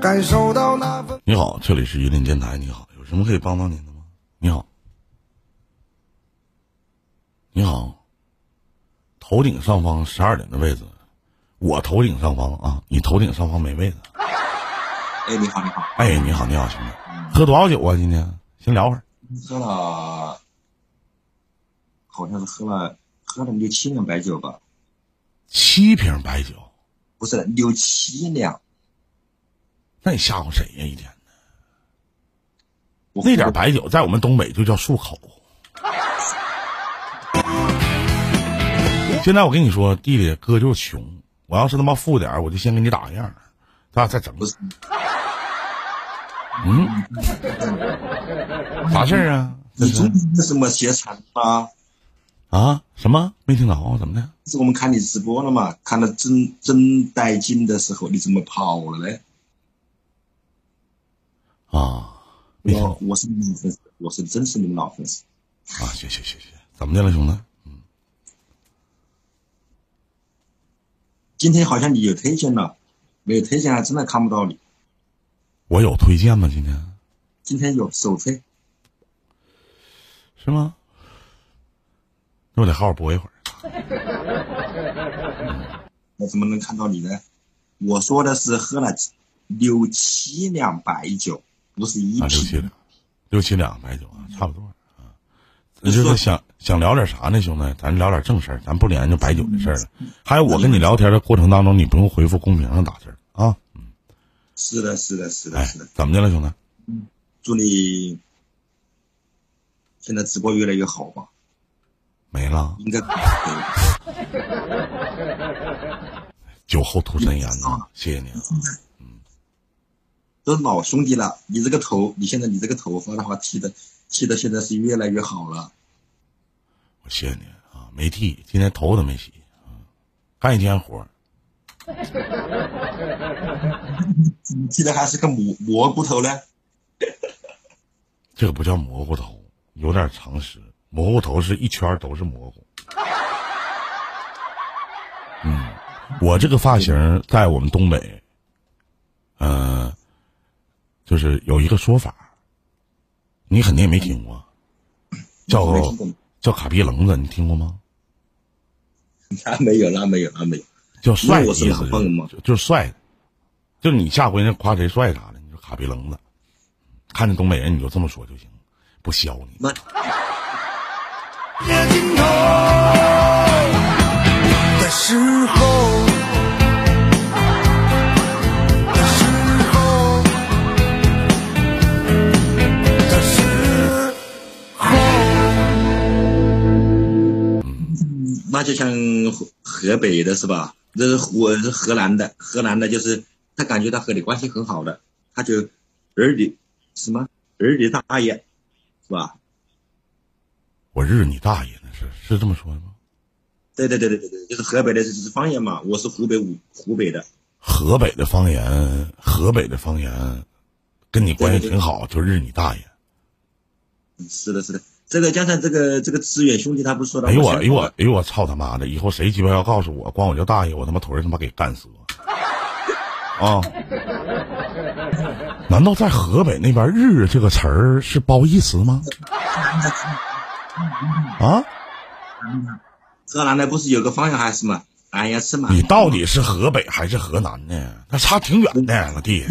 感受到那份。你好，这里是榆林电台。你好，有什么可以帮到您的吗？你好，你好，头顶上方十二点的位置，我头顶上方啊，你头顶上方没位置。哎，你好，你好，哎，你好，你好，兄弟，喝多少酒啊？今天先聊会儿。喝了，好像是喝了喝了六七两白酒吧？七瓶白酒，不是六七两，那你吓唬谁呀？一天我那点白酒在我们东北就叫漱口。现在我跟你说，弟弟哥就是穷，我要是他妈富点儿我就先给你打个样儿，咱俩再整。嗯，啥事儿啊？你中午什么歇餐吗？啊？什么？没听着？怎么的？是我们看你直播了嘛？看到真真带劲的时候，你怎么跑了嘞？啊？我我是你们粉丝，我是真是你们老粉丝。啊？谢谢谢谢。怎么的了，兄弟？嗯今天好像你有推荐了，没有推荐还真的看不到你。我有推荐吗？今天今天有首推，是吗？那我得好好播一会儿。我怎么能看到你呢？我说的是喝了六七两白酒，不是一啊，六七。两，六七两白酒啊，差不多啊。那就是想想聊点啥呢，兄弟？咱聊点正事儿，咱不研究白酒的事儿了。还有，我跟你聊天的过程当中，你不用回复公屏上打字儿啊。是的，是的，是的，哎是的。，怎么的了，兄弟？祝你现在直播越来越好吧？没了，应该 酒后吐真言呐，谢谢你啊。都是老兄弟了。你这个头，你现在你这个头发的话，剃的剃的现在是越来越好了。我谢谢你啊，没剃，今天头都没洗啊，干一天活你。剃的还是个蘑蘑菇头呢。这个不叫蘑菇头，有点常识。蘑菇头是一圈都是蘑菇。嗯，我这个发型在我们东北，呃，就是有一个说法，你肯定也没听过，叫过叫卡皮棱子，你听过吗？那没有，那没有，那没有。叫帅的意思吗就就是帅，就是你下回那夸谁帅啥的，你说卡皮棱子，看见东北人你就这么说就行，不削你。那夜尽头的时候，那就像河河北的是吧？这是我是河南的，河南的就是他感觉他和你关系很好的，他就儿你什么儿你大爷，是吧？我日你大爷呢？是是这么说的吗？对对对对对对，就是河北的，就是方言嘛。我是湖北武湖北的，河北的方言，河北的方言，跟你关系对对对挺好，就日你大爷。是的，是的。这个加上这个这个资源兄弟，他不是说的？哎呦我，哎呦我，哎呦我操他妈的！以后谁鸡巴要告诉我，管我叫大爷，我他妈腿他妈给干折。啊！难道在河北那边“日”这个词儿是褒义词吗？啊？河南的不是有个方言还是什么？哎呀，是吗。你到底是河北还是河南呢？那差挺远的，老弟。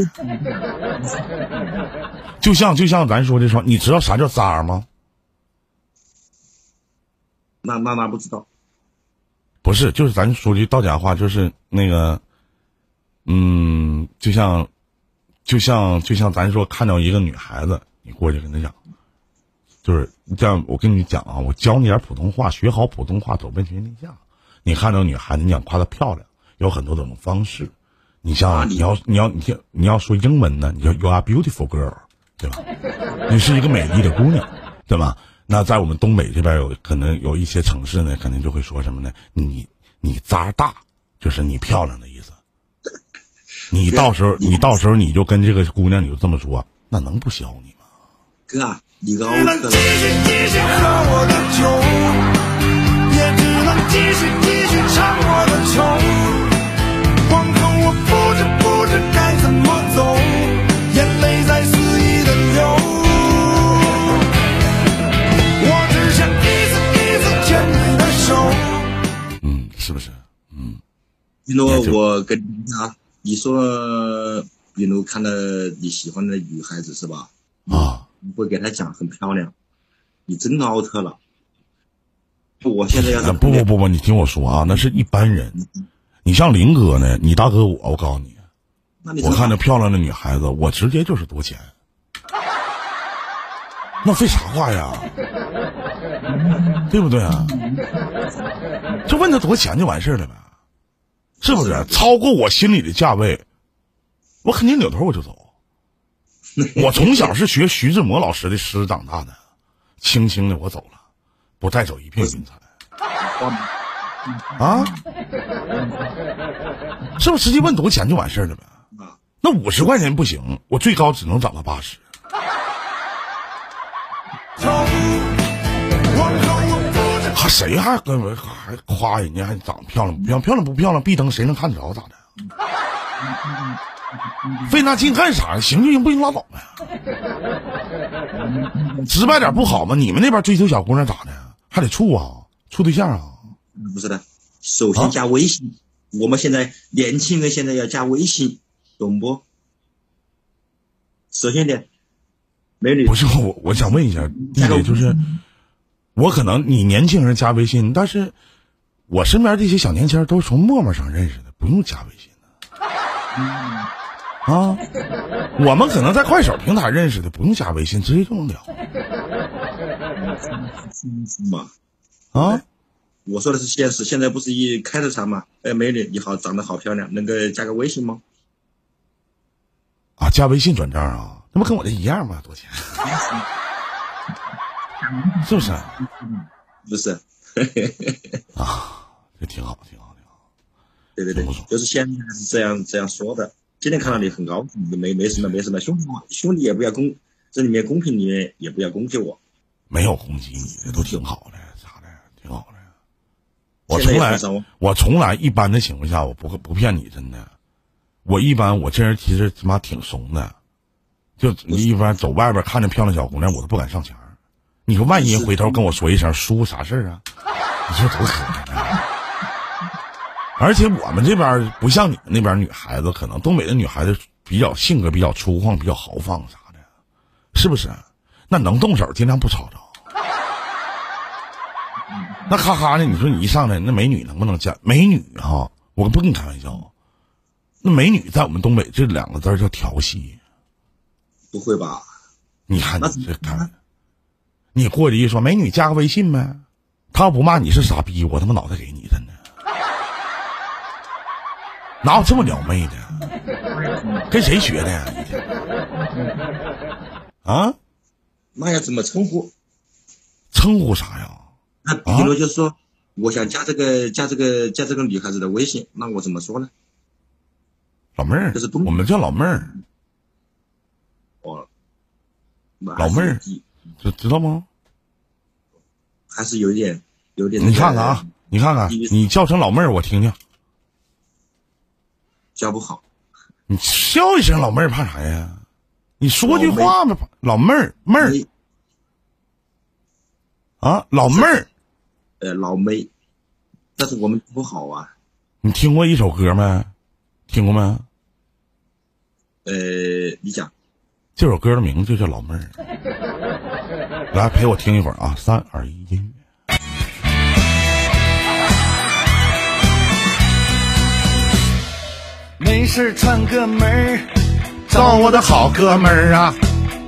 就像就像咱说的说，你知道啥叫渣吗？那那那不知道。不是，就是咱说句到家话，就是那个，嗯，就像，就像就像咱说看到一个女孩子，你过去跟她讲，就是这样。我跟你讲啊，我教你点普通话，学好普通话，走遍全天下。你看到女孩子，你想夸她漂亮，有很多种方式。你像啊你你要你要你要你要说英文呢，你叫 You are beautiful girl，对吧？你是一个美丽的姑娘，对吧？那在我们东北这边有可能有一些城市呢，可能就会说什么呢？你你渣大，就是你漂亮的意思。你到时候你到时候你就跟这个姑娘你就这么说，那能不削你吗？哥啊，你个欧克只能继续继续喝我的酒，也只能继续继续唱我的愁。比如也就我跟你啊，你说，比如看到你喜欢的女孩子是吧？啊，你会给她讲很漂亮，你真 out 了。我现在要不不不不，你听我说啊，那是一般人。你像林哥呢，你大哥我，我告诉你我看着漂亮的女孩子，我直接就是多钱。那废啥话呀？对不对啊？就问他多少钱就完事儿了呗，是不是？超过我心里的价位，我肯定扭头我就走。我从小是学徐志摩老师的诗长大的，轻轻的我走了，不带走一片云彩。啊？是不是直接问多少钱就完事儿了呗？啊，那五十块钱不行，我最高只能涨到八十。谁还跟我还夸人家还长得漂亮不漂亮？漂亮不漂亮？闭灯谁能看得着咋的？费那劲干啥呀？行就行，不行拉倒呗。直白点不好吗？你们那边追求小姑娘咋的？还得处啊？处对象啊？不是的，首先加微信。我们现在年轻人现在要加微信，懂不？首先点，美女不是我，我想问一下，弟弟，就是我可能你年轻人加微信，但是我身边这些小年轻人都是从陌陌上认识的，不用加微信的。啊，我们可能在快手平台认识的，不用加微信，直接就能聊妈。啊。我说的是现实，现在不是一开着场嘛？哎，美女你好，长得好漂亮，能够加个微信吗？啊，加微信转账啊，那不跟我这一样吗？多钱？是不是？不是，啊，这挺好，挺好，挺好。对对对，就是现在是这样这样说的。今天看到你很高兴，没没什么没什么，兄弟兄弟也不要公，这里面公屏里面也不要攻击我。没有攻击你这，都挺好的，啥的？挺好的。我从来我从来一般的情况下，我不会不骗你，真的。我一般我这人其实他妈挺怂的，就你一般走外边看着漂亮小姑娘，我都不敢上前儿你说万一回头跟我说一声叔啥事儿啊？你说多可怜啊！而且我们这边不像你们那边女孩子，可能东北的女孩子比较性格比较粗犷，比较豪放啥的，是不是？那能动手尽量不吵吵。那咔咔的，你说你一上来，那美女能不能加？美女哈、我不跟你开玩笑，那美女在我们东北这两个字叫调戏。不会吧？你看你这看，你过去一说美女加个微信呗，他要不骂你是傻逼，我他妈脑袋给你真的。哪有这么撩妹的？跟谁学的呀？啊？那要怎么称呼？称呼啥呀？那比如就是说，我想加这个加这个加这个女孩子的微信，那我怎么说呢？老妹儿这是，我们叫老妹儿，哦，老妹儿知知道吗？还是有一点有点。你看看啊，，你看看，你叫声老妹儿，我听听。叫不好。你叫一声老妹儿，怕啥呀？你说句话吧，老妹儿妹儿啊，老妹儿，呃，老妹，但是我们不好啊。你听过一首歌没？听过没？呃，你讲，这首歌的名字就叫《老妹儿》。来陪我听一会儿啊！三二一，音乐。没事串个门儿，找我的好哥们儿啊，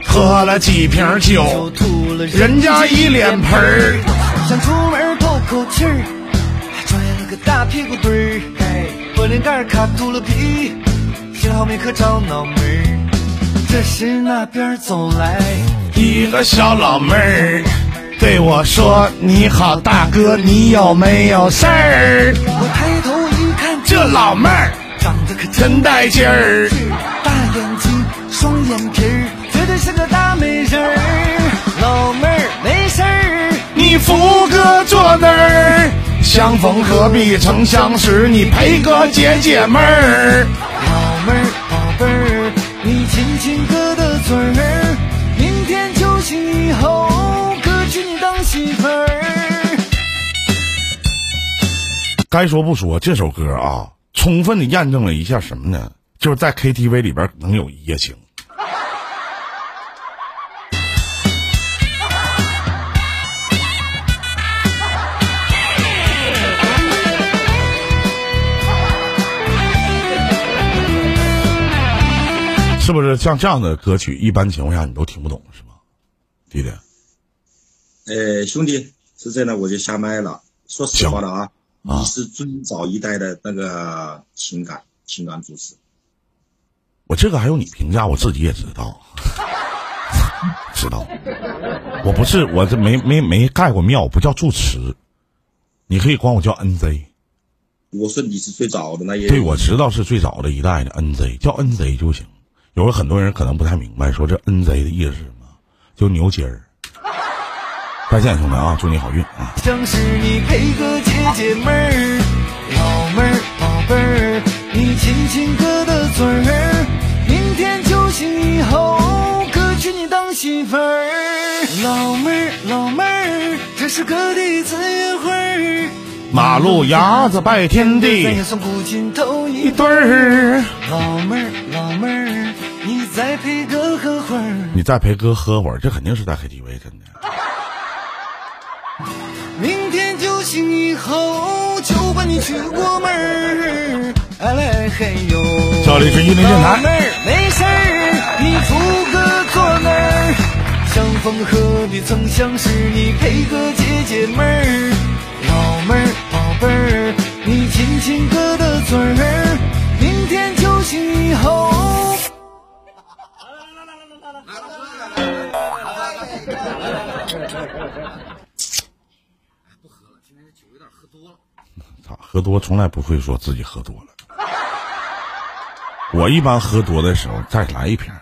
喝了几瓶酒，吐了人家一脸盆儿。想出门透口气儿，还拽了个大屁股墩儿，哎，玻璃盖卡秃了皮，幸好没磕着脑门儿。这时那边走来一个小老妹儿对我说：“你好，大哥，你有没有事儿我抬头一看，？”这老妹儿长得可真带劲儿，大眼睛，双眼皮儿，绝对是个大美人儿。老妹儿没事儿，你扶哥坐那儿，相逢何必曾相识，你陪哥解解闷儿。老妹儿，该说不说，这首歌啊，充分的验证了一下什么呢？就是在 KTV 里边能有一夜情。是不是像这样的歌曲，一般情况下你都听不懂，是吗，弟弟？呃，兄弟，是这样的，我就下麦了。说实话的啊，你是最早一代的那个情感情感主持。我这个还用你评价？我自己也知道，知道。我不是，我这没没没盖过庙，不叫住持，你可以管我叫 NZ。我说你是最早的那一对，我知道是最早的一代的 NZ，叫 NZ 就行。有的很多人可能不太明白，说这 N Z 的意思是什么？就牛筋儿。再见，兄弟啊，祝你好运啊！像是你配个姐姐妹儿，老妹儿宝贝儿，你亲亲哥的嘴儿，明天酒醒以后，哥娶你当媳妇儿。老妹儿老妹儿，这是哥第一次约会马路牙子拜天地，咱也算古今头一对儿。老妹儿老妹儿。你再陪哥喝会儿，你再陪哥喝会儿，这肯定是在 KTV，真的。后，就把你娶过门儿。哎嘿呦，这里是玉林电台。妹儿没事儿，你出个坐那儿。相逢何必曾相识，你配个姐姐妹儿。老妹儿宝贝儿，你亲亲哥的嘴儿。明天酒醒以后。不喝了，今天酒有点喝多了。喝多从来不会说自己喝多了。我一般喝多的时候再来一瓶。